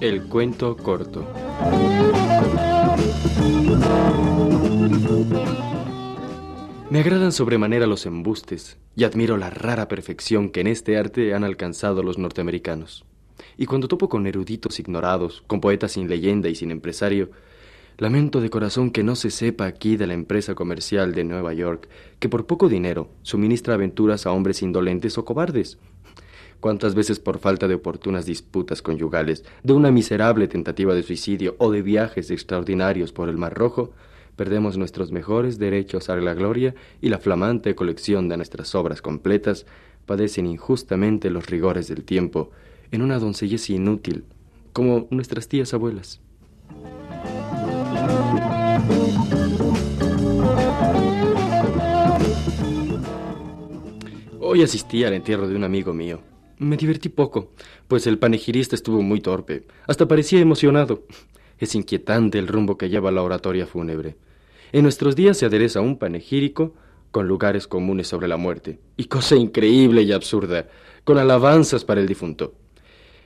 El cuento corto. Me agradan sobremanera los embustes y admiro la rara perfección que en este arte han alcanzado los norteamericanos. Y cuando topo con eruditos ignorados, con poetas sin leyenda y sin empresario, lamento de corazón que no se sepa aquí de la empresa comercial de Nueva York, que por poco dinero suministra aventuras a hombres indolentes o cobardes. Cuántas veces por falta de oportunas disputas conyugales, de una miserable tentativa de suicidio o de viajes extraordinarios por el Mar Rojo, perdemos nuestros mejores derechos a la gloria y la flamante colección de nuestras obras completas padecen injustamente los rigores del tiempo en una doncellez inútil, como nuestras tías abuelas. Hoy asistí al entierro de un amigo mío. Me divertí poco, pues el panegirista estuvo muy torpe, hasta parecía emocionado. Es inquietante el rumbo que lleva la oratoria fúnebre. En nuestros días se adereza un panegírico con lugares comunes sobre la muerte, y cosa increíble y absurda, con alabanzas para el difunto.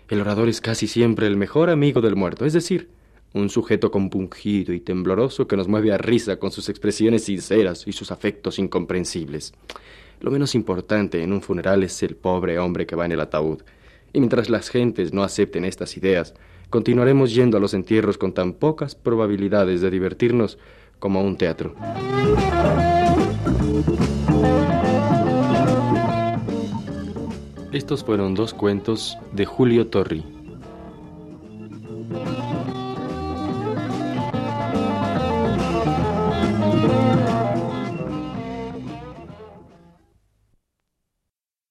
El orador es casi siempre el mejor amigo del muerto, es decir, un sujeto compungido y tembloroso que nos mueve a risa con sus expresiones sinceras y sus afectos incomprensibles. Lo menos importante en un funeral es el pobre hombre que va en el ataúd. Y mientras las gentes no acepten estas ideas, continuaremos yendo a los entierros con tan pocas probabilidades de divertirnos como un teatro. Estos fueron dos cuentos de Julio Torri.